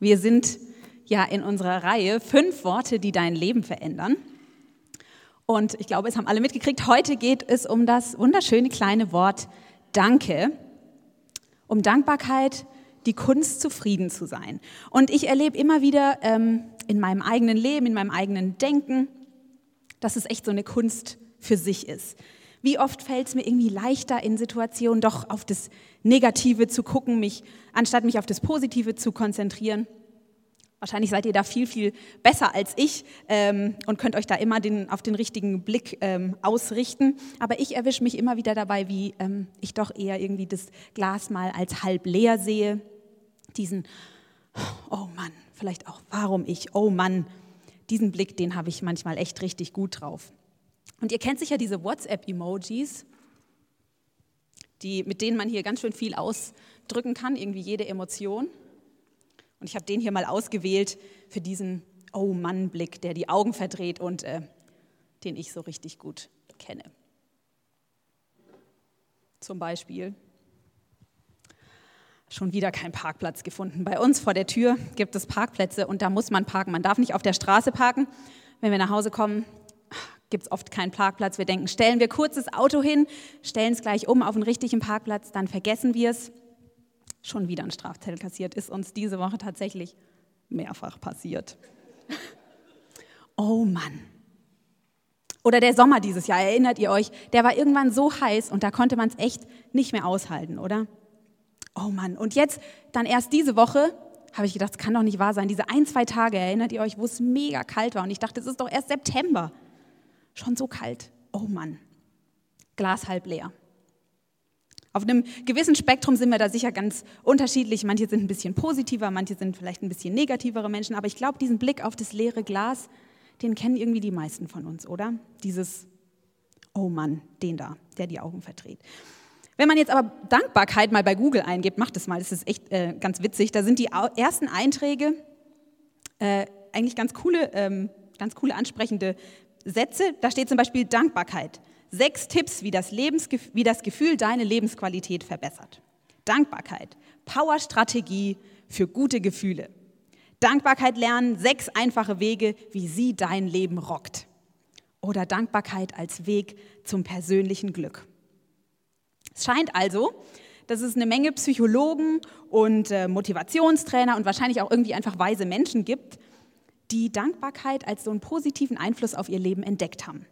Wir sind ja in unserer Reihe fünf Worte, die dein Leben verändern. Und ich glaube, es haben alle mitgekriegt, heute geht es um das wunderschöne kleine Wort Danke, um Dankbarkeit, die Kunst, zufrieden zu sein. Und ich erlebe immer wieder ähm, in meinem eigenen Leben, in meinem eigenen Denken, dass es echt so eine Kunst für sich ist. Wie oft fällt es mir irgendwie leichter, in Situationen doch auf das Negative zu gucken, mich, anstatt mich auf das Positive zu konzentrieren. Wahrscheinlich seid ihr da viel, viel besser als ich ähm, und könnt euch da immer den, auf den richtigen Blick ähm, ausrichten. Aber ich erwische mich immer wieder dabei, wie ähm, ich doch eher irgendwie das Glas mal als halb leer sehe. Diesen, oh Mann, vielleicht auch, warum ich, oh Mann, diesen Blick, den habe ich manchmal echt richtig gut drauf. Und ihr kennt sicher diese WhatsApp-Emojis, die, mit denen man hier ganz schön viel ausdrücken kann, irgendwie jede Emotion. Und ich habe den hier mal ausgewählt für diesen Oh Mann-Blick, der die Augen verdreht und äh, den ich so richtig gut kenne. Zum Beispiel schon wieder kein Parkplatz gefunden. Bei uns vor der Tür gibt es Parkplätze und da muss man parken. Man darf nicht auf der Straße parken. Wenn wir nach Hause kommen, gibt es oft keinen Parkplatz. Wir denken, stellen wir kurz das Auto hin, stellen es gleich um auf einen richtigen Parkplatz, dann vergessen wir es. Schon wieder ein Strafzettel kassiert, ist uns diese Woche tatsächlich mehrfach passiert. Oh Mann. Oder der Sommer dieses Jahr, erinnert ihr euch, der war irgendwann so heiß und da konnte man es echt nicht mehr aushalten, oder? Oh Mann. Und jetzt, dann erst diese Woche, habe ich gedacht, das kann doch nicht wahr sein. Diese ein, zwei Tage, erinnert ihr euch, wo es mega kalt war und ich dachte, es ist doch erst September. Schon so kalt. Oh Mann. Glas halb leer. Auf einem gewissen Spektrum sind wir da sicher ganz unterschiedlich. Manche sind ein bisschen positiver, manche sind vielleicht ein bisschen negativere Menschen. Aber ich glaube, diesen Blick auf das leere Glas, den kennen irgendwie die meisten von uns, oder? Dieses, oh Mann, den da, der die Augen verdreht. Wenn man jetzt aber Dankbarkeit mal bei Google eingibt, macht es mal, das ist echt äh, ganz witzig. Da sind die ersten Einträge äh, eigentlich ganz coole, ähm, ganz coole ansprechende Sätze, da steht zum Beispiel Dankbarkeit. Sechs Tipps, wie das, Lebensgef wie das Gefühl deine Lebensqualität verbessert. Dankbarkeit, Powerstrategie für gute Gefühle. Dankbarkeit lernen, sechs einfache Wege, wie sie dein Leben rockt. Oder Dankbarkeit als Weg zum persönlichen Glück. Es scheint also, dass es eine Menge Psychologen und äh, Motivationstrainer und wahrscheinlich auch irgendwie einfach weise Menschen gibt, die Dankbarkeit als so einen positiven Einfluss auf ihr Leben entdeckt haben.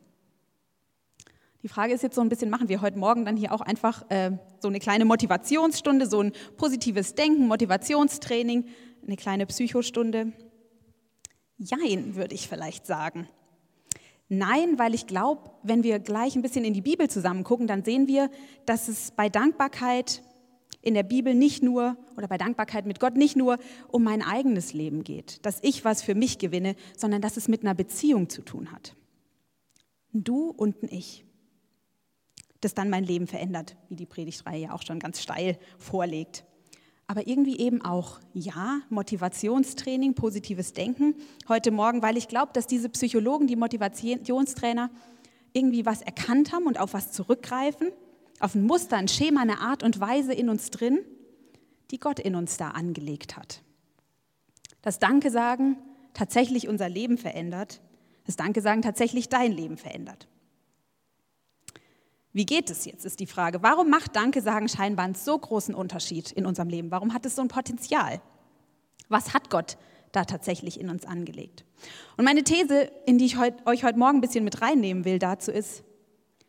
Die Frage ist jetzt so ein bisschen, machen wir heute Morgen dann hier auch einfach äh, so eine kleine Motivationsstunde, so ein positives Denken, Motivationstraining, eine kleine Psychostunde? Jein, würde ich vielleicht sagen. Nein, weil ich glaube, wenn wir gleich ein bisschen in die Bibel zusammen gucken, dann sehen wir, dass es bei Dankbarkeit in der Bibel nicht nur oder bei Dankbarkeit mit Gott nicht nur um mein eigenes Leben geht, dass ich was für mich gewinne, sondern dass es mit einer Beziehung zu tun hat. Du und ein Ich. Das dann mein Leben verändert, wie die Predigtreihe ja auch schon ganz steil vorlegt. Aber irgendwie eben auch, ja, Motivationstraining, positives Denken. Heute Morgen, weil ich glaube, dass diese Psychologen, die Motivationstrainer, irgendwie was erkannt haben und auf was zurückgreifen auf ein Muster, ein Schema, eine Art und Weise in uns drin, die Gott in uns da angelegt hat. Das Danke sagen tatsächlich unser Leben verändert, das Danke sagen tatsächlich dein Leben verändert. Wie geht es jetzt, ist die Frage. Warum macht Danke sagen scheinbar einen so großen Unterschied in unserem Leben? Warum hat es so ein Potenzial? Was hat Gott da tatsächlich in uns angelegt? Und meine These, in die ich euch heute Morgen ein bisschen mit reinnehmen will, dazu ist,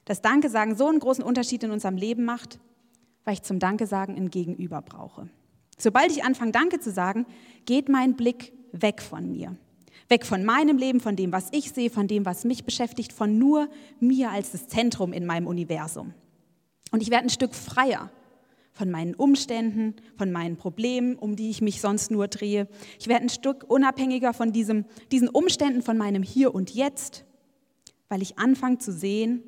dass Danke sagen so einen großen Unterschied in unserem Leben macht, weil ich zum Danke sagen ein Gegenüber brauche. Sobald ich anfange, Danke zu sagen, geht mein Blick weg von mir. Weg von meinem Leben, von dem, was ich sehe, von dem, was mich beschäftigt, von nur mir als das Zentrum in meinem Universum. Und ich werde ein Stück freier von meinen Umständen, von meinen Problemen, um die ich mich sonst nur drehe. Ich werde ein Stück unabhängiger von diesem, diesen Umständen, von meinem Hier und Jetzt, weil ich anfange zu sehen,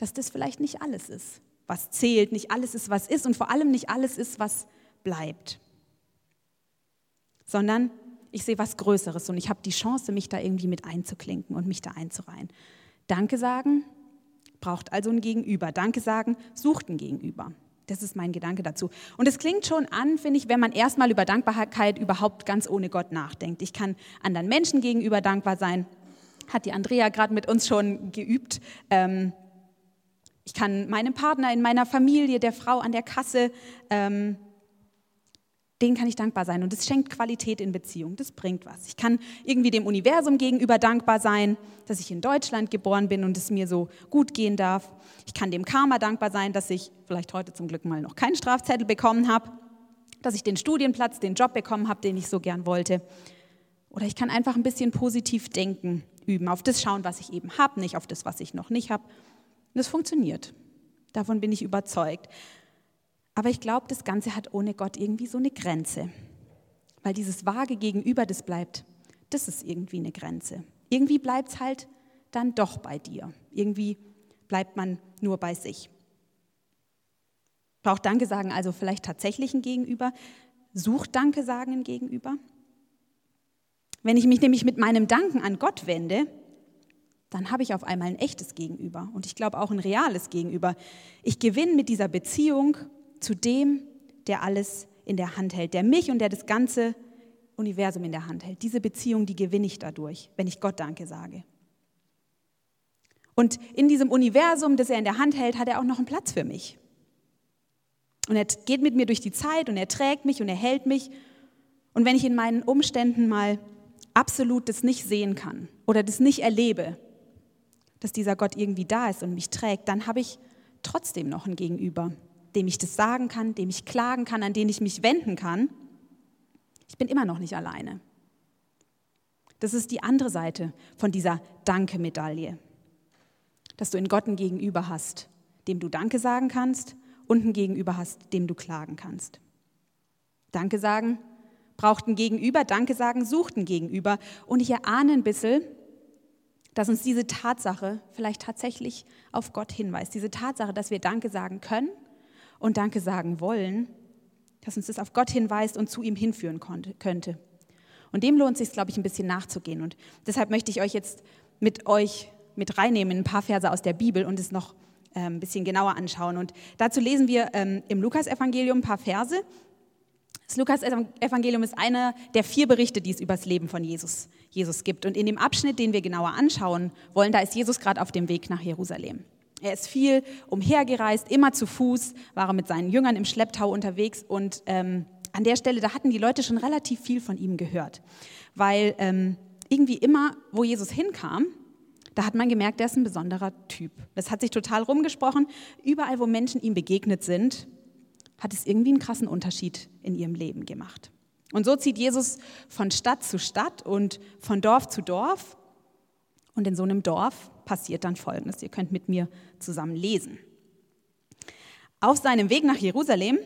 dass das vielleicht nicht alles ist, was zählt, nicht alles ist, was ist und vor allem nicht alles ist, was bleibt. Sondern ich sehe was Größeres und ich habe die Chance, mich da irgendwie mit einzuklinken und mich da einzureihen. Danke sagen braucht also ein Gegenüber. Danke sagen sucht ein Gegenüber. Das ist mein Gedanke dazu. Und es klingt schon an, finde ich, wenn man erstmal über Dankbarkeit überhaupt ganz ohne Gott nachdenkt. Ich kann anderen Menschen gegenüber dankbar sein. Hat die Andrea gerade mit uns schon geübt. Ähm, ich kann meinem Partner in meiner Familie, der Frau an der Kasse, ähm, denen kann ich dankbar sein. Und das schenkt Qualität in Beziehung. Das bringt was. Ich kann irgendwie dem Universum gegenüber dankbar sein, dass ich in Deutschland geboren bin und es mir so gut gehen darf. Ich kann dem Karma dankbar sein, dass ich vielleicht heute zum Glück mal noch keinen Strafzettel bekommen habe, dass ich den Studienplatz, den Job bekommen habe, den ich so gern wollte. Oder ich kann einfach ein bisschen positiv denken, üben, auf das schauen, was ich eben habe, nicht auf das, was ich noch nicht habe. Und das funktioniert. Davon bin ich überzeugt. Aber ich glaube, das Ganze hat ohne Gott irgendwie so eine Grenze. Weil dieses vage Gegenüber, das bleibt, das ist irgendwie eine Grenze. Irgendwie bleibt es halt dann doch bei dir. Irgendwie bleibt man nur bei sich. Braucht Danke sagen also vielleicht tatsächlich ein Gegenüber? Sucht Danke sagen ein Gegenüber? Wenn ich mich nämlich mit meinem Danken an Gott wende, dann habe ich auf einmal ein echtes Gegenüber und ich glaube auch ein reales Gegenüber. Ich gewinne mit dieser Beziehung zu dem, der alles in der Hand hält, der mich und der das ganze Universum in der Hand hält. Diese Beziehung, die gewinne ich dadurch, wenn ich Gott Danke sage. Und in diesem Universum, das er in der Hand hält, hat er auch noch einen Platz für mich. Und er geht mit mir durch die Zeit und er trägt mich und er hält mich. Und wenn ich in meinen Umständen mal absolut das nicht sehen kann oder das nicht erlebe, dass dieser Gott irgendwie da ist und mich trägt, dann habe ich trotzdem noch ein Gegenüber, dem ich das sagen kann, dem ich klagen kann, an den ich mich wenden kann, ich bin immer noch nicht alleine. Das ist die andere Seite von dieser Danke-Medaille. Dass du in Gott ein Gegenüber hast, dem du Danke sagen kannst und ein Gegenüber hast, dem du klagen kannst. Danke sagen braucht ein Gegenüber, Danke sagen sucht ein Gegenüber. Und ich erahne ein bisschen, dass uns diese Tatsache vielleicht tatsächlich auf Gott hinweist. Diese Tatsache, dass wir Danke sagen können und Danke sagen wollen, dass uns das auf Gott hinweist und zu ihm hinführen konnte, könnte. Und dem lohnt es sich, glaube ich, ein bisschen nachzugehen. Und deshalb möchte ich euch jetzt mit euch mit reinnehmen in ein paar Verse aus der Bibel und es noch äh, ein bisschen genauer anschauen. Und dazu lesen wir ähm, im Lukasevangelium ein paar Verse. Das Lukas-Evangelium ist einer der vier Berichte, die es über das Leben von Jesus, Jesus gibt. Und in dem Abschnitt, den wir genauer anschauen wollen, da ist Jesus gerade auf dem Weg nach Jerusalem. Er ist viel umhergereist, immer zu Fuß, war mit seinen Jüngern im Schlepptau unterwegs und ähm, an der Stelle, da hatten die Leute schon relativ viel von ihm gehört, weil ähm, irgendwie immer, wo Jesus hinkam, da hat man gemerkt, er ist ein besonderer Typ. Das hat sich total rumgesprochen. Überall, wo Menschen ihm begegnet sind, hat es irgendwie einen krassen Unterschied in ihrem Leben gemacht. Und so zieht Jesus von Stadt zu Stadt und von Dorf zu Dorf. Und in so einem Dorf passiert dann Folgendes. Ihr könnt mit mir zusammen lesen. Auf seinem Weg nach Jerusalem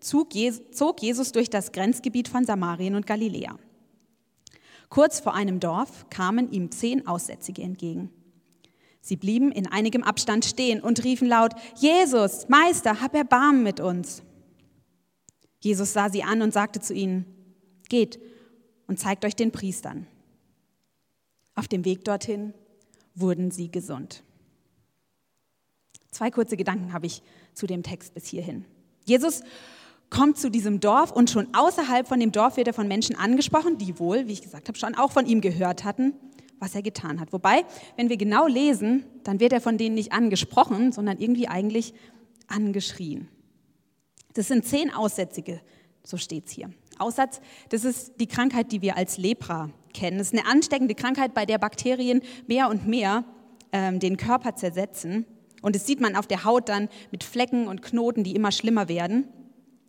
zog Jesus durch das Grenzgebiet von Samarien und Galiläa. Kurz vor einem Dorf kamen ihm zehn Aussätzige entgegen. Sie blieben in einigem Abstand stehen und riefen laut, Jesus, Meister, hab Erbarmen mit uns. Jesus sah sie an und sagte zu ihnen, geht und zeigt euch den Priestern. Auf dem Weg dorthin wurden sie gesund. Zwei kurze Gedanken habe ich zu dem Text bis hierhin. Jesus kommt zu diesem Dorf und schon außerhalb von dem Dorf wird er von Menschen angesprochen, die wohl, wie ich gesagt habe, schon auch von ihm gehört hatten, was er getan hat. Wobei, wenn wir genau lesen, dann wird er von denen nicht angesprochen, sondern irgendwie eigentlich angeschrien. Das sind zehn Aussätzige, so steht es hier. Aussatz, das ist die Krankheit, die wir als Lepra kennen. Das ist eine ansteckende Krankheit, bei der Bakterien mehr und mehr ähm, den Körper zersetzen. Und das sieht man auf der Haut dann mit Flecken und Knoten, die immer schlimmer werden.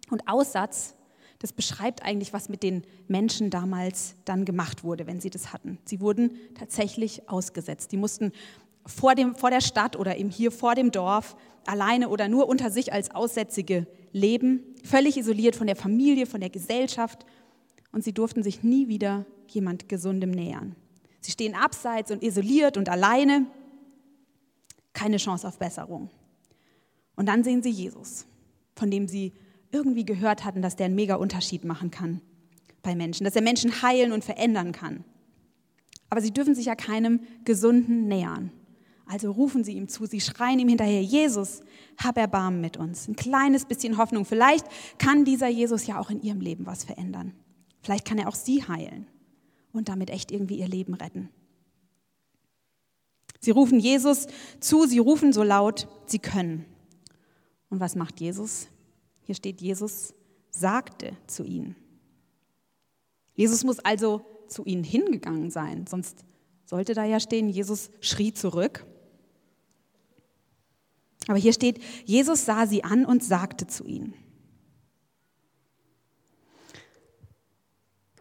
Und Aussatz, das beschreibt eigentlich, was mit den Menschen damals dann gemacht wurde, wenn sie das hatten. Sie wurden tatsächlich ausgesetzt. Die mussten vor, dem, vor der Stadt oder eben hier vor dem Dorf alleine oder nur unter sich als Aussätzige leben, völlig isoliert von der Familie, von der Gesellschaft. Und sie durften sich nie wieder jemand Gesundem nähern. Sie stehen abseits und isoliert und alleine. Keine Chance auf Besserung. Und dann sehen sie Jesus, von dem sie irgendwie gehört hatten, dass der einen mega Unterschied machen kann bei Menschen, dass er Menschen heilen und verändern kann. Aber sie dürfen sich ja keinem Gesunden nähern. Also rufen sie ihm zu, sie schreien ihm hinterher, Jesus, hab Erbarmen mit uns. Ein kleines bisschen Hoffnung. Vielleicht kann dieser Jesus ja auch in ihrem Leben was verändern. Vielleicht kann er auch sie heilen und damit echt irgendwie ihr Leben retten. Sie rufen Jesus zu, sie rufen so laut, sie können. Und was macht Jesus? Hier steht, Jesus sagte zu ihnen. Jesus muss also zu ihnen hingegangen sein, sonst sollte da ja stehen, Jesus schrie zurück. Aber hier steht, Jesus sah sie an und sagte zu ihnen.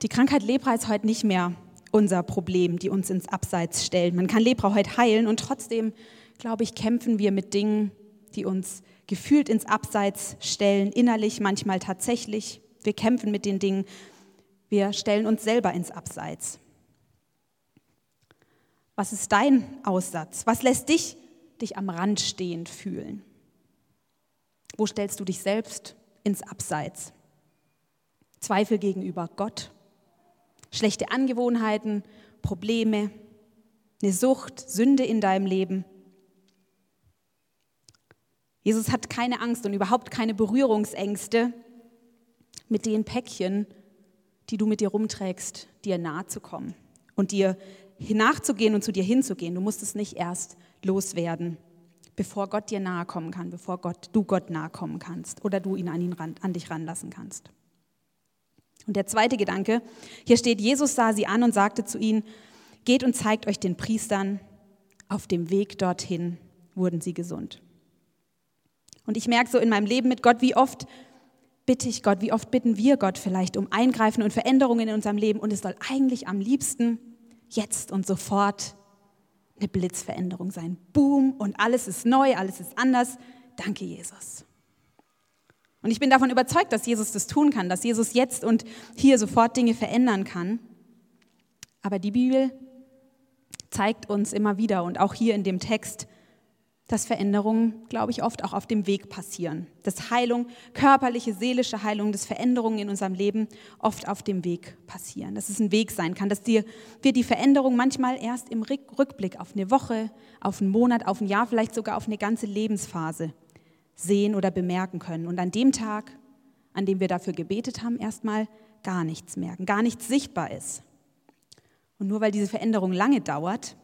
Die Krankheit Lepra ist heute nicht mehr unser Problem, die uns ins Abseits stellen. Man kann Lepra heute heilen und trotzdem, glaube ich, kämpfen wir mit Dingen, die uns gefühlt ins Abseits stellen, innerlich, manchmal tatsächlich. Wir kämpfen mit den Dingen, wir stellen uns selber ins Abseits. Was ist dein Aussatz? Was lässt dich dich am Rand stehend fühlen? Wo stellst du dich selbst ins Abseits? Zweifel gegenüber Gott, schlechte Angewohnheiten, Probleme, eine Sucht, Sünde in deinem Leben. Jesus hat keine Angst und überhaupt keine Berührungsängste mit den Päckchen, die du mit dir rumträgst, dir nahe zu kommen und dir nachzugehen und zu dir hinzugehen. Du musst es nicht erst loswerden, bevor Gott dir nahe kommen kann, bevor Gott, du Gott nahe kommen kannst oder du ihn an, ihn ran, an dich ranlassen kannst. Und der zweite Gedanke, hier steht, Jesus sah sie an und sagte zu ihnen, geht und zeigt euch den Priestern, auf dem Weg dorthin wurden sie gesund. Und ich merke so in meinem Leben mit Gott, wie oft bitte ich Gott, wie oft bitten wir Gott vielleicht um Eingreifen und Veränderungen in unserem Leben und es soll eigentlich am liebsten jetzt und sofort eine Blitzveränderung sein. Boom und alles ist neu, alles ist anders. Danke, Jesus. Und ich bin davon überzeugt, dass Jesus das tun kann, dass Jesus jetzt und hier sofort Dinge verändern kann. Aber die Bibel zeigt uns immer wieder und auch hier in dem Text, dass Veränderungen, glaube ich, oft auch auf dem Weg passieren. Dass Heilung, körperliche, seelische Heilung, dass Veränderungen in unserem Leben oft auf dem Weg passieren. Dass es ein Weg sein kann, dass wir die Veränderung manchmal erst im Rückblick auf eine Woche, auf einen Monat, auf ein Jahr, vielleicht sogar auf eine ganze Lebensphase sehen oder bemerken können. Und an dem Tag, an dem wir dafür gebetet haben, erstmal gar nichts merken, gar nichts sichtbar ist. Und nur weil diese Veränderung lange dauert,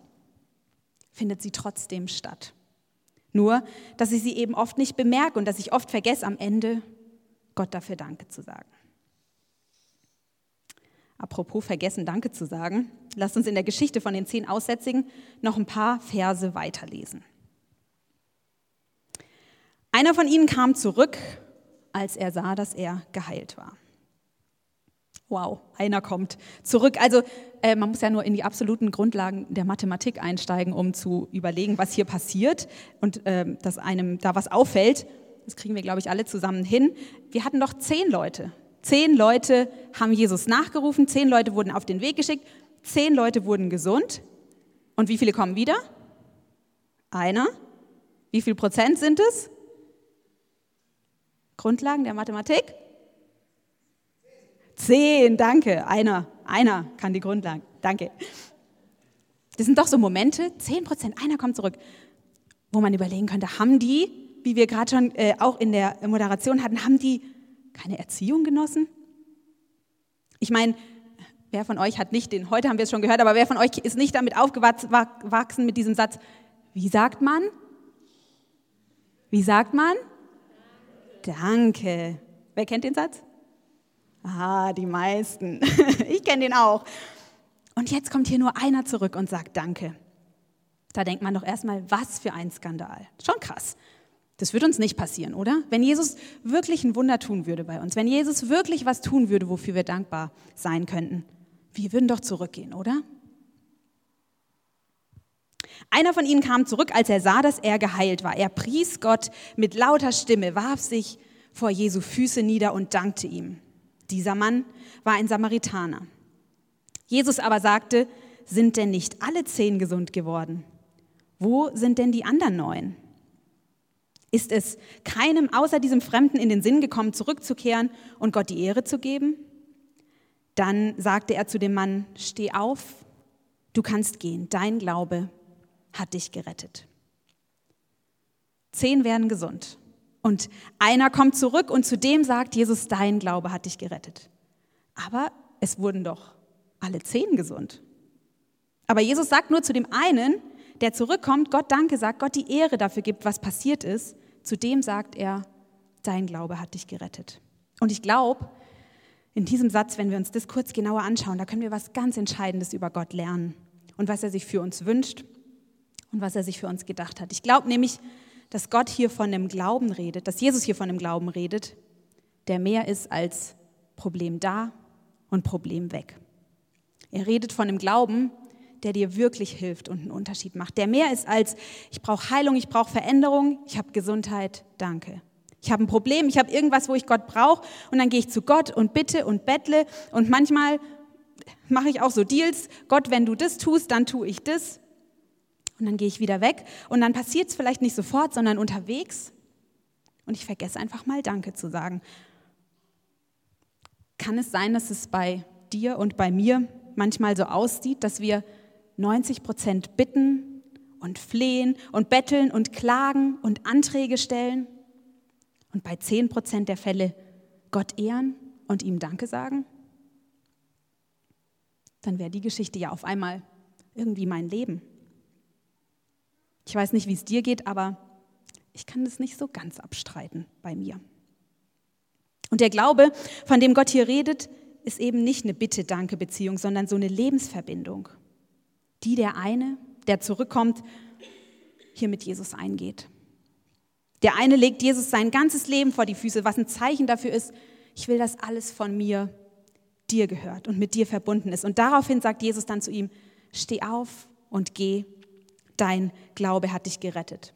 findet sie trotzdem statt. Nur, dass ich sie eben oft nicht bemerke und dass ich oft vergesse, am Ende Gott dafür Danke zu sagen. Apropos vergessen, Danke zu sagen, lasst uns in der Geschichte von den zehn Aussätzigen noch ein paar Verse weiterlesen. Einer von ihnen kam zurück, als er sah, dass er geheilt war. Wow, einer kommt zurück. Also äh, man muss ja nur in die absoluten Grundlagen der Mathematik einsteigen, um zu überlegen, was hier passiert und äh, dass einem da was auffällt. Das kriegen wir, glaube ich, alle zusammen hin. Wir hatten doch zehn Leute. Zehn Leute haben Jesus nachgerufen, zehn Leute wurden auf den Weg geschickt, zehn Leute wurden gesund. Und wie viele kommen wieder? Einer. Wie viel Prozent sind es? Grundlagen der Mathematik? Zehn, danke. Einer, einer kann die Grundlagen. Danke. Das sind doch so Momente, zehn Prozent, einer kommt zurück, wo man überlegen könnte, haben die, wie wir gerade schon äh, auch in der Moderation hatten, haben die keine Erziehung genossen? Ich meine, wer von euch hat nicht den, heute haben wir es schon gehört, aber wer von euch ist nicht damit aufgewachsen mit diesem Satz, wie sagt man? Wie sagt man? Danke. Wer kennt den Satz? Ah, die meisten. ich kenne den auch. Und jetzt kommt hier nur einer zurück und sagt Danke. Da denkt man doch erstmal, was für ein Skandal. Schon krass. Das würde uns nicht passieren, oder? Wenn Jesus wirklich ein Wunder tun würde bei uns, wenn Jesus wirklich was tun würde, wofür wir dankbar sein könnten, wir würden doch zurückgehen, oder? Einer von ihnen kam zurück, als er sah, dass er geheilt war. Er pries Gott mit lauter Stimme, warf sich vor Jesu Füße nieder und dankte ihm. Dieser Mann war ein Samaritaner. Jesus aber sagte, sind denn nicht alle zehn gesund geworden? Wo sind denn die anderen neun? Ist es keinem außer diesem Fremden in den Sinn gekommen, zurückzukehren und Gott die Ehre zu geben? Dann sagte er zu dem Mann, steh auf, du kannst gehen, dein Glaube hat dich gerettet. Zehn werden gesund. Und einer kommt zurück und zu dem sagt Jesus, dein Glaube hat dich gerettet. Aber es wurden doch alle zehn gesund. Aber Jesus sagt nur zu dem einen, der zurückkommt, Gott danke sagt, Gott die Ehre dafür gibt, was passiert ist. Zu dem sagt er, dein Glaube hat dich gerettet. Und ich glaube, in diesem Satz, wenn wir uns das kurz genauer anschauen, da können wir was ganz Entscheidendes über Gott lernen und was er sich für uns wünscht und was er sich für uns gedacht hat. Ich glaube nämlich, dass Gott hier von einem Glauben redet, dass Jesus hier von einem Glauben redet, der mehr ist als Problem da und Problem weg. Er redet von einem Glauben, der dir wirklich hilft und einen Unterschied macht, der mehr ist als ich brauche Heilung, ich brauche Veränderung, ich habe Gesundheit, danke. Ich habe ein Problem, ich habe irgendwas, wo ich Gott brauche und dann gehe ich zu Gott und bitte und bettle und manchmal mache ich auch so Deals, Gott, wenn du das tust, dann tue ich das und dann gehe ich wieder weg und dann passiert es vielleicht nicht sofort, sondern unterwegs und ich vergesse einfach mal Danke zu sagen. Kann es sein, dass es bei dir und bei mir manchmal so aussieht, dass wir 90 Prozent bitten und flehen und betteln und klagen und Anträge stellen und bei 10 Prozent der Fälle Gott ehren und ihm Danke sagen? Dann wäre die Geschichte ja auf einmal irgendwie mein Leben. Ich weiß nicht, wie es dir geht, aber ich kann das nicht so ganz abstreiten bei mir. Und der Glaube, von dem Gott hier redet, ist eben nicht eine Bitte-Danke-Beziehung, sondern so eine Lebensverbindung, die der eine, der zurückkommt, hier mit Jesus eingeht. Der eine legt Jesus sein ganzes Leben vor die Füße, was ein Zeichen dafür ist, ich will, dass alles von mir dir gehört und mit dir verbunden ist. Und daraufhin sagt Jesus dann zu ihm, steh auf und geh dein Glaube hat dich gerettet.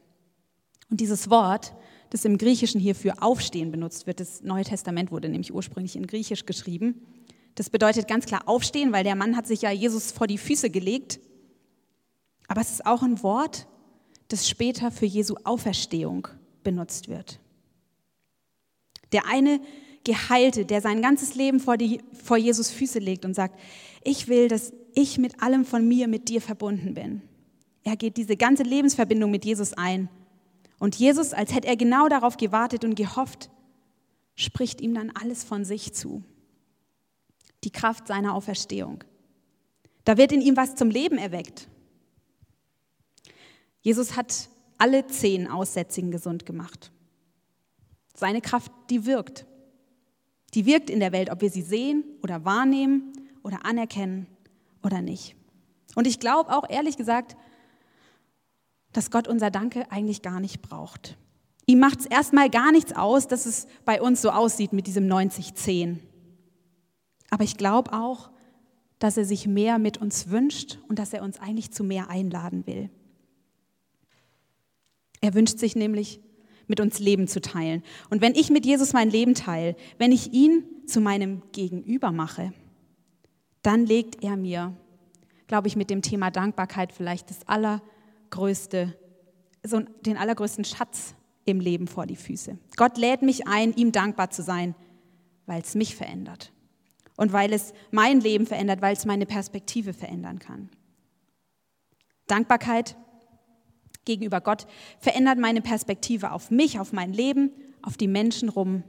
Und dieses Wort, das im Griechischen hier für Aufstehen benutzt wird, das Neue Testament wurde nämlich ursprünglich in Griechisch geschrieben, das bedeutet ganz klar Aufstehen, weil der Mann hat sich ja Jesus vor die Füße gelegt. Aber es ist auch ein Wort, das später für Jesu Auferstehung benutzt wird. Der eine Geheilte, der sein ganzes Leben vor, die, vor Jesus Füße legt und sagt, ich will, dass ich mit allem von mir mit dir verbunden bin. Er geht diese ganze Lebensverbindung mit Jesus ein. Und Jesus, als hätte er genau darauf gewartet und gehofft, spricht ihm dann alles von sich zu. Die Kraft seiner Auferstehung. Da wird in ihm was zum Leben erweckt. Jesus hat alle zehn Aussätzigen gesund gemacht. Seine Kraft, die wirkt. Die wirkt in der Welt, ob wir sie sehen oder wahrnehmen oder anerkennen oder nicht. Und ich glaube auch ehrlich gesagt, dass Gott unser Danke eigentlich gar nicht braucht. Ihm macht es erstmal gar nichts aus, dass es bei uns so aussieht mit diesem 90-10. Aber ich glaube auch, dass er sich mehr mit uns wünscht und dass er uns eigentlich zu mehr einladen will. Er wünscht sich nämlich, mit uns Leben zu teilen. Und wenn ich mit Jesus mein Leben teile, wenn ich ihn zu meinem Gegenüber mache, dann legt er mir, glaube ich, mit dem Thema Dankbarkeit vielleicht das aller größte, so den allergrößten Schatz im Leben vor die Füße. Gott lädt mich ein, ihm dankbar zu sein, weil es mich verändert und weil es mein Leben verändert, weil es meine Perspektive verändern kann. Dankbarkeit gegenüber Gott verändert meine Perspektive auf mich, auf mein Leben, auf die Menschen rum,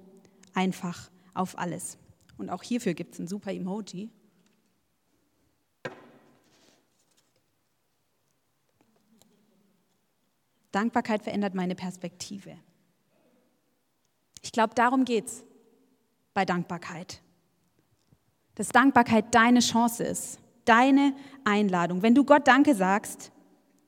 einfach auf alles. Und auch hierfür gibt es ein super Emoji. Dankbarkeit verändert meine Perspektive. Ich glaube, darum geht es bei Dankbarkeit. Dass Dankbarkeit deine Chance ist, deine Einladung. Wenn du Gott Danke sagst,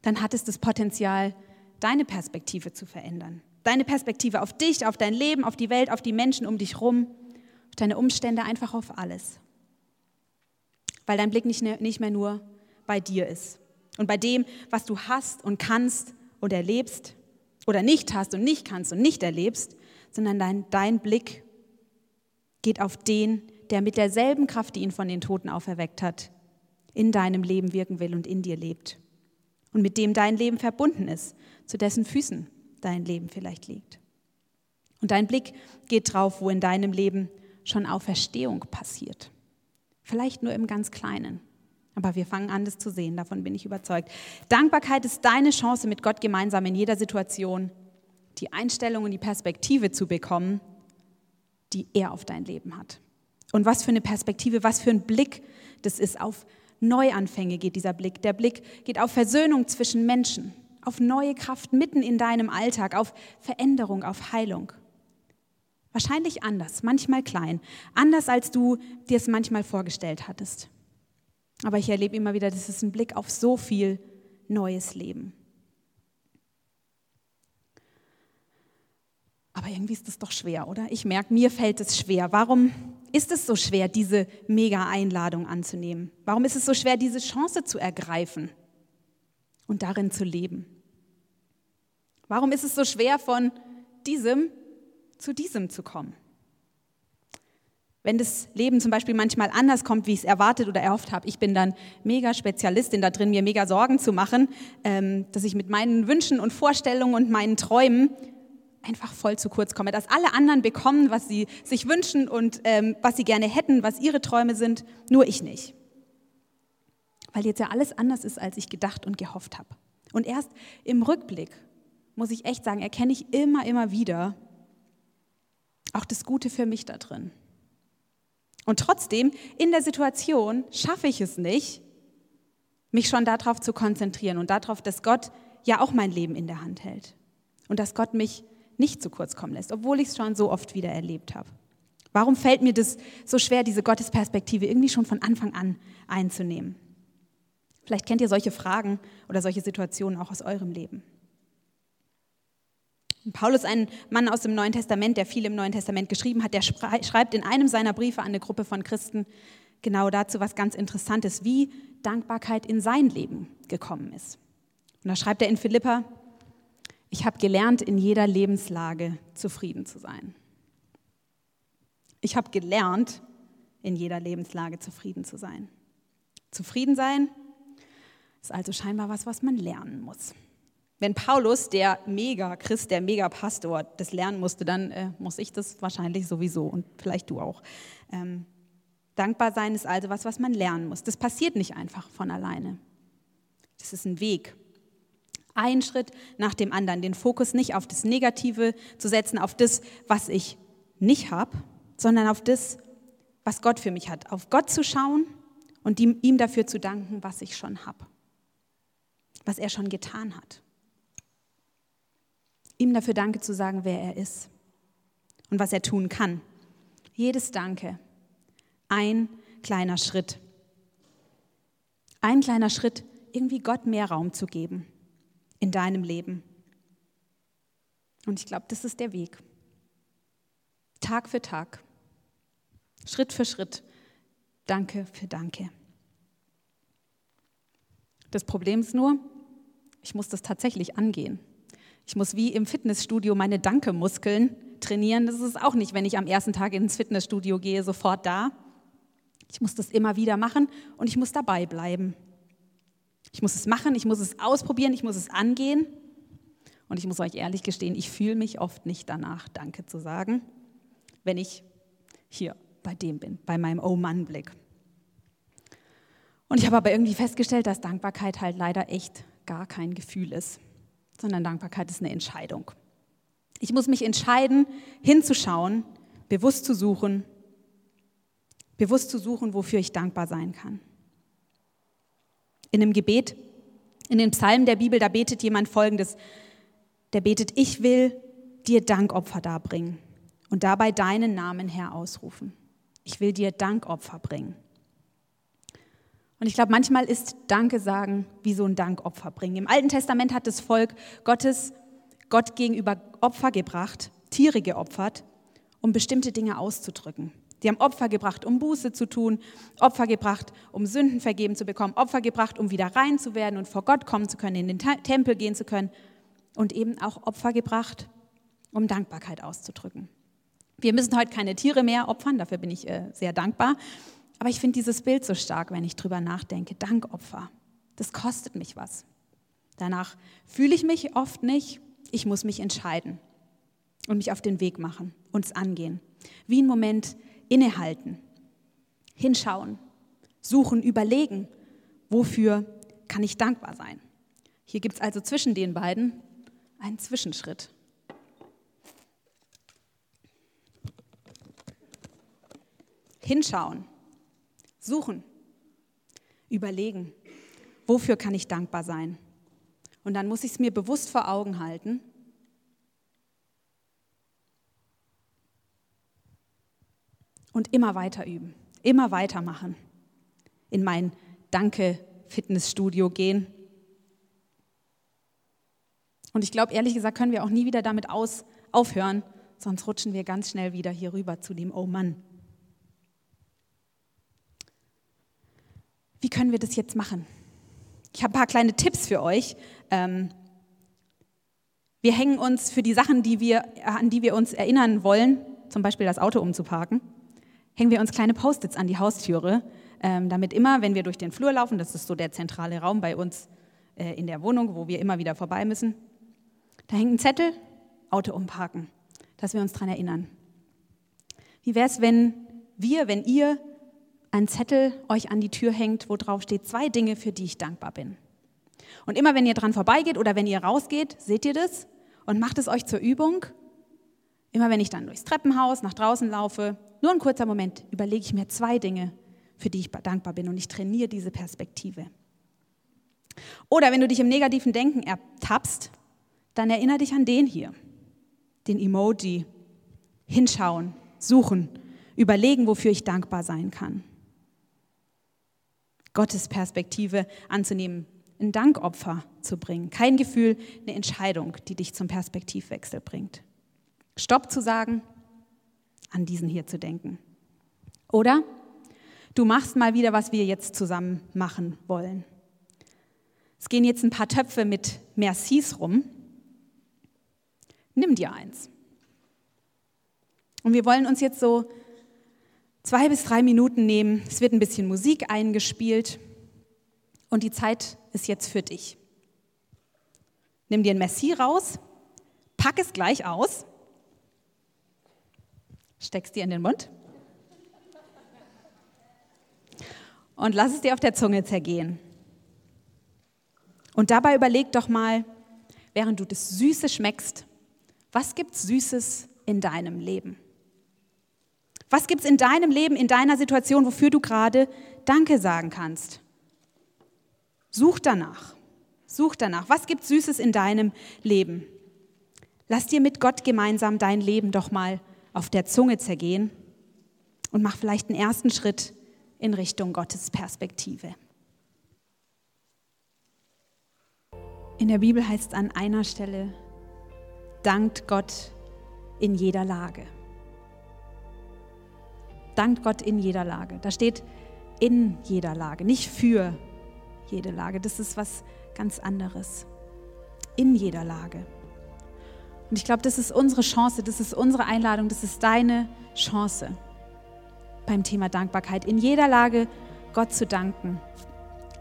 dann hat es das Potenzial, deine Perspektive zu verändern. Deine Perspektive auf dich, auf dein Leben, auf die Welt, auf die Menschen um dich rum, auf deine Umstände, einfach auf alles. Weil dein Blick nicht mehr nur bei dir ist und bei dem, was du hast und kannst und erlebst oder nicht hast und nicht kannst und nicht erlebst, sondern dein, dein Blick geht auf den, der mit derselben Kraft, die ihn von den Toten auferweckt hat, in deinem Leben wirken will und in dir lebt. Und mit dem dein Leben verbunden ist, zu dessen Füßen dein Leben vielleicht liegt. Und dein Blick geht drauf, wo in deinem Leben schon Auferstehung passiert. Vielleicht nur im ganz Kleinen. Aber wir fangen an, das zu sehen, davon bin ich überzeugt. Dankbarkeit ist deine Chance, mit Gott gemeinsam in jeder Situation die Einstellung und die Perspektive zu bekommen, die er auf dein Leben hat. Und was für eine Perspektive, was für ein Blick das ist. Auf Neuanfänge geht dieser Blick. Der Blick geht auf Versöhnung zwischen Menschen, auf neue Kraft mitten in deinem Alltag, auf Veränderung, auf Heilung. Wahrscheinlich anders, manchmal klein, anders als du dir es manchmal vorgestellt hattest. Aber ich erlebe immer wieder, das ist ein Blick auf so viel neues Leben. Aber irgendwie ist das doch schwer, oder? Ich merke, mir fällt es schwer. Warum ist es so schwer, diese Mega-Einladung anzunehmen? Warum ist es so schwer, diese Chance zu ergreifen und darin zu leben? Warum ist es so schwer, von diesem zu diesem zu kommen? Wenn das Leben zum Beispiel manchmal anders kommt, wie ich es erwartet oder erhofft habe, ich bin dann mega Spezialistin da drin, mir mega Sorgen zu machen, ähm, dass ich mit meinen Wünschen und Vorstellungen und meinen Träumen einfach voll zu kurz komme, dass alle anderen bekommen, was sie sich wünschen und ähm, was sie gerne hätten, was ihre Träume sind, nur ich nicht. Weil jetzt ja alles anders ist, als ich gedacht und gehofft habe. Und erst im Rückblick, muss ich echt sagen, erkenne ich immer, immer wieder auch das Gute für mich da drin. Und trotzdem, in der Situation schaffe ich es nicht, mich schon darauf zu konzentrieren und darauf, dass Gott ja auch mein Leben in der Hand hält. Und dass Gott mich nicht zu kurz kommen lässt, obwohl ich es schon so oft wieder erlebt habe. Warum fällt mir das so schwer, diese Gottesperspektive irgendwie schon von Anfang an einzunehmen? Vielleicht kennt ihr solche Fragen oder solche Situationen auch aus eurem Leben. Paulus, ein Mann aus dem Neuen Testament, der viel im Neuen Testament geschrieben hat, der schreibt in einem seiner Briefe an eine Gruppe von Christen genau dazu was ganz Interessantes, wie Dankbarkeit in sein Leben gekommen ist. Und da schreibt er in Philippa, ich habe gelernt, in jeder Lebenslage zufrieden zu sein. Ich habe gelernt, in jeder Lebenslage zufrieden zu sein. Zufrieden sein ist also scheinbar was, was man lernen muss. Wenn Paulus, der Mega-Christ, der Mega-Pastor, das lernen musste, dann äh, muss ich das wahrscheinlich sowieso und vielleicht du auch. Ähm, dankbar sein ist also was, was man lernen muss. Das passiert nicht einfach von alleine. Das ist ein Weg ein Schritt nach dem anderen, den Fokus nicht auf das Negative zu setzen, auf das, was ich nicht habe, sondern auf das, was Gott für mich hat. Auf Gott zu schauen und ihm dafür zu danken, was ich schon habe, was er schon getan hat. Ihm dafür Danke zu sagen, wer er ist und was er tun kann. Jedes Danke, ein kleiner Schritt. Ein kleiner Schritt, irgendwie Gott mehr Raum zu geben in deinem Leben. Und ich glaube, das ist der Weg. Tag für Tag, Schritt für Schritt, Danke für Danke. Das Problem ist nur, ich muss das tatsächlich angehen. Ich muss wie im Fitnessstudio meine Danke-Muskeln trainieren. Das ist auch nicht, wenn ich am ersten Tag ins Fitnessstudio gehe, sofort da. Ich muss das immer wieder machen und ich muss dabei bleiben. Ich muss es machen, ich muss es ausprobieren, ich muss es angehen. Und ich muss euch ehrlich gestehen, ich fühle mich oft nicht danach, Danke zu sagen, wenn ich hier bei dem bin, bei meinem Oh-Mann-Blick. Und ich habe aber irgendwie festgestellt, dass Dankbarkeit halt leider echt gar kein Gefühl ist, sondern Dankbarkeit ist eine Entscheidung. Ich muss mich entscheiden, hinzuschauen, bewusst zu suchen, bewusst zu suchen, wofür ich dankbar sein kann. In einem Gebet, in den Psalmen der Bibel, da betet jemand Folgendes. Der betet, ich will dir Dankopfer darbringen und dabei deinen Namen her ausrufen. Ich will dir Dankopfer bringen. Und ich glaube, manchmal ist Danke sagen wie so ein Dankopfer bringen. Im Alten Testament hat das Volk Gottes Gott gegenüber Opfer gebracht, Tiere geopfert, um bestimmte Dinge auszudrücken. Die haben Opfer gebracht, um Buße zu tun, Opfer gebracht, um Sünden vergeben zu bekommen, Opfer gebracht, um wieder rein zu werden und vor Gott kommen zu können, in den Tempel gehen zu können und eben auch Opfer gebracht, um Dankbarkeit auszudrücken. Wir müssen heute keine Tiere mehr opfern, dafür bin ich äh, sehr dankbar. Aber ich finde dieses Bild so stark, wenn ich drüber nachdenke. Dankopfer. Das kostet mich was. Danach fühle ich mich oft nicht. Ich muss mich entscheiden und mich auf den Weg machen, uns angehen. Wie einen Moment innehalten, hinschauen, suchen, überlegen, wofür kann ich dankbar sein. Hier gibt es also zwischen den beiden einen Zwischenschritt. Hinschauen suchen, überlegen, wofür kann ich dankbar sein. Und dann muss ich es mir bewusst vor Augen halten. Und immer weiter üben, immer weitermachen. In mein Danke-Fitnessstudio gehen. Und ich glaube, ehrlich gesagt, können wir auch nie wieder damit aus, aufhören, sonst rutschen wir ganz schnell wieder hier rüber zu dem Oh Mann. Wie können wir das jetzt machen? Ich habe ein paar kleine Tipps für euch. Ähm, wir hängen uns für die Sachen, die wir, an die wir uns erinnern wollen, zum Beispiel das Auto umzuparken, hängen wir uns kleine Post-its an die Haustüre, ähm, damit immer, wenn wir durch den Flur laufen, das ist so der zentrale Raum bei uns äh, in der Wohnung, wo wir immer wieder vorbei müssen, da hängt ein Zettel, Auto umparken, dass wir uns daran erinnern. Wie wäre es, wenn wir, wenn ihr ein Zettel euch an die Tür hängt, wo drauf steht, zwei Dinge, für die ich dankbar bin. Und immer wenn ihr dran vorbeigeht oder wenn ihr rausgeht, seht ihr das und macht es euch zur Übung. Immer wenn ich dann durchs Treppenhaus nach draußen laufe, nur ein kurzer Moment, überlege ich mir zwei Dinge, für die ich dankbar bin und ich trainiere diese Perspektive. Oder wenn du dich im negativen Denken ertappst, dann erinnere dich an den hier, den Emoji. Hinschauen, suchen, überlegen, wofür ich dankbar sein kann. Gottes Perspektive anzunehmen, ein Dankopfer zu bringen. Kein Gefühl, eine Entscheidung, die dich zum Perspektivwechsel bringt. Stopp zu sagen, an diesen hier zu denken. Oder du machst mal wieder, was wir jetzt zusammen machen wollen. Es gehen jetzt ein paar Töpfe mit Mercis rum. Nimm dir eins. Und wir wollen uns jetzt so zwei bis drei Minuten nehmen. Es wird ein bisschen Musik eingespielt und die Zeit ist jetzt für dich. Nimm dir ein Messi raus, pack es gleich aus, steckst dir in den Mund und lass es dir auf der Zunge zergehen. Und dabei überleg doch mal, während du das Süße schmeckst, was gibt's Süßes in deinem Leben? Was gibt es in deinem Leben, in deiner Situation, wofür du gerade Danke sagen kannst? Such danach. Such danach. Was gibt Süßes in deinem Leben? Lass dir mit Gott gemeinsam dein Leben doch mal auf der Zunge zergehen und mach vielleicht einen ersten Schritt in Richtung Gottes Perspektive. In der Bibel heißt es an einer Stelle, dankt Gott in jeder Lage. Dankt Gott in jeder Lage. Da steht in jeder Lage, nicht für jede Lage. Das ist was ganz anderes. In jeder Lage. Und ich glaube, das ist unsere Chance, das ist unsere Einladung, das ist deine Chance beim Thema Dankbarkeit. In jeder Lage Gott zu danken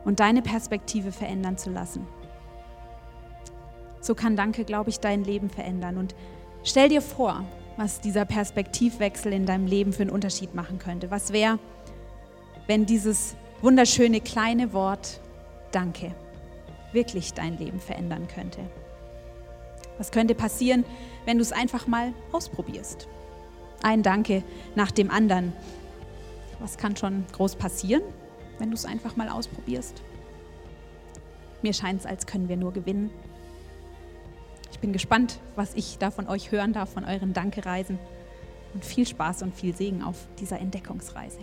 und deine Perspektive verändern zu lassen. So kann Danke, glaube ich, dein Leben verändern. Und stell dir vor, was dieser Perspektivwechsel in deinem Leben für einen Unterschied machen könnte. Was wäre, wenn dieses wunderschöne kleine Wort Danke wirklich dein Leben verändern könnte? Was könnte passieren, wenn du es einfach mal ausprobierst? Ein Danke nach dem anderen. Was kann schon groß passieren, wenn du es einfach mal ausprobierst? Mir scheint es, als können wir nur gewinnen. Ich bin gespannt, was ich da von euch hören darf, von euren Dankereisen. Und viel Spaß und viel Segen auf dieser Entdeckungsreise.